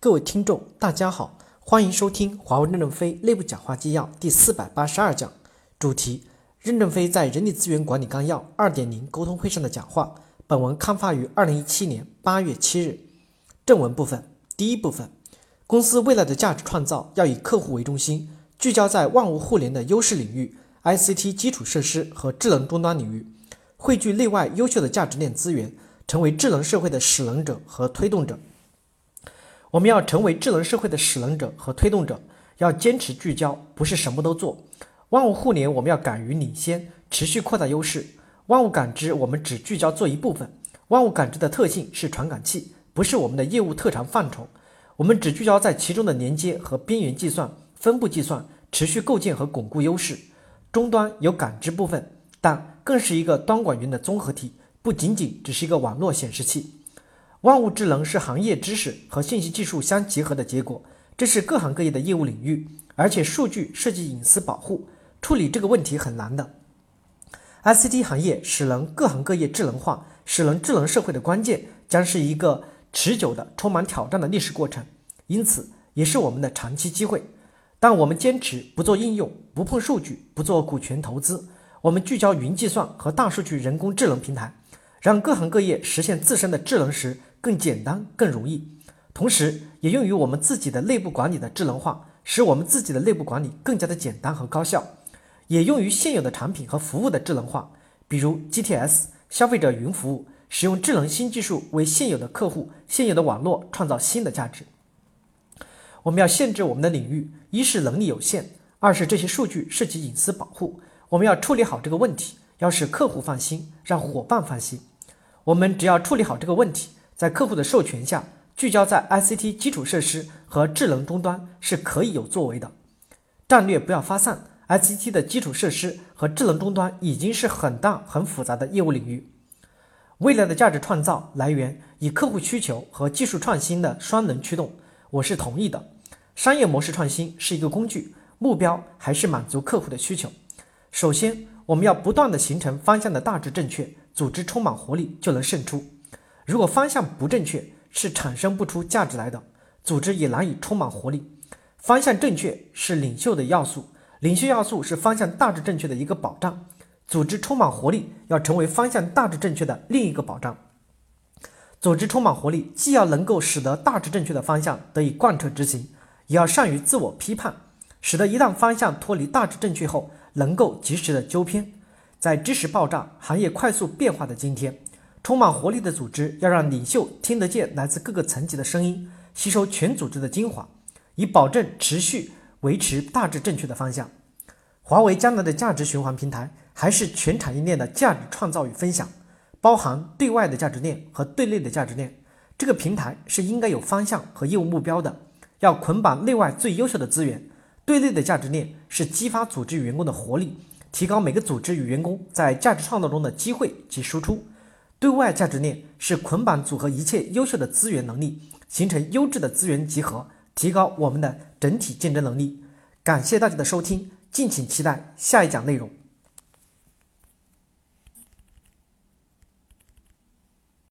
各位听众，大家好，欢迎收听华为任正非内部讲话纪要第四百八十二讲，主题：任正非在人力资源管理纲要二点零沟通会上的讲话。本文刊发于二零一七年八月七日。正文部分，第一部分，公司未来的价值创造要以客户为中心，聚焦在万物互联的优势领域，ICT 基础设施和智能终端领域，汇聚内外优秀的价值链资源，成为智能社会的使能者和推动者。我们要成为智能社会的使能者和推动者，要坚持聚焦，不是什么都做。万物互联，我们要敢于领先，持续扩大优势。万物感知，我们只聚焦做一部分。万物感知的特性是传感器，不是我们的业务特长范畴。我们只聚焦在其中的连接和边缘计算、分布计算，持续构建和巩固优势。终端有感知部分，但更是一个端管云的综合体，不仅仅只是一个网络显示器。万物智能是行业知识和信息技术相结合的结果，这是各行各业的业务领域，而且数据涉及隐私保护，处理这个问题很难的。ICT 行业使能各行各业智能化，使能智能社会的关键，将是一个持久的、充满挑战的历史过程，因此也是我们的长期机会。但我们坚持不做应用，不碰数据，不做股权投资，我们聚焦云计算和大数据、人工智能平台，让各行各业实现自身的智能时。更简单、更容易，同时也用于我们自己的内部管理的智能化，使我们自己的内部管理更加的简单和高效；也用于现有的产品和服务的智能化，比如 GTS 消费者云服务，使用智能新技术为现有的客户、现有的网络创造新的价值。我们要限制我们的领域，一是能力有限，二是这些数据涉及隐私保护，我们要处理好这个问题，要使客户放心，让伙伴放心。我们只要处理好这个问题。在客户的授权下，聚焦在 ICT 基础设施和智能终端是可以有作为的。战略不要发散，ICT 的基础设施和智能终端已经是很大很复杂的业务领域。未来的价值创造来源以客户需求和技术创新的双能驱动，我是同意的。商业模式创新是一个工具，目标还是满足客户的需求。首先，我们要不断的形成方向的大致正确，组织充满活力就能胜出。如果方向不正确，是产生不出价值来的，组织也难以充满活力。方向正确是领袖的要素，领袖要素是方向大致正确的一个保障。组织充满活力，要成为方向大致正确的另一个保障。组织充满活力，既要能够使得大致正确的方向得以贯彻执行，也要善于自我批判，使得一旦方向脱离大致正确后，能够及时的纠偏。在知识爆炸、行业快速变化的今天。充满活力的组织要让领袖听得见来自各个层级的声音，吸收全组织的精华，以保证持续维持大致正确的方向。华为将来的价值循环平台还是全产业链的价值创造与分享，包含对外的价值链和对内的价值链。这个平台是应该有方向和业务目标的，要捆绑内外最优秀的资源。对内的价值链是激发组织与员工的活力，提高每个组织与员工在价值创造中的机会及输出。对外价值链是捆绑组合一切优秀的资源能力，形成优质的资源集合，提高我们的整体竞争能力。感谢大家的收听，敬请期待下一讲内容。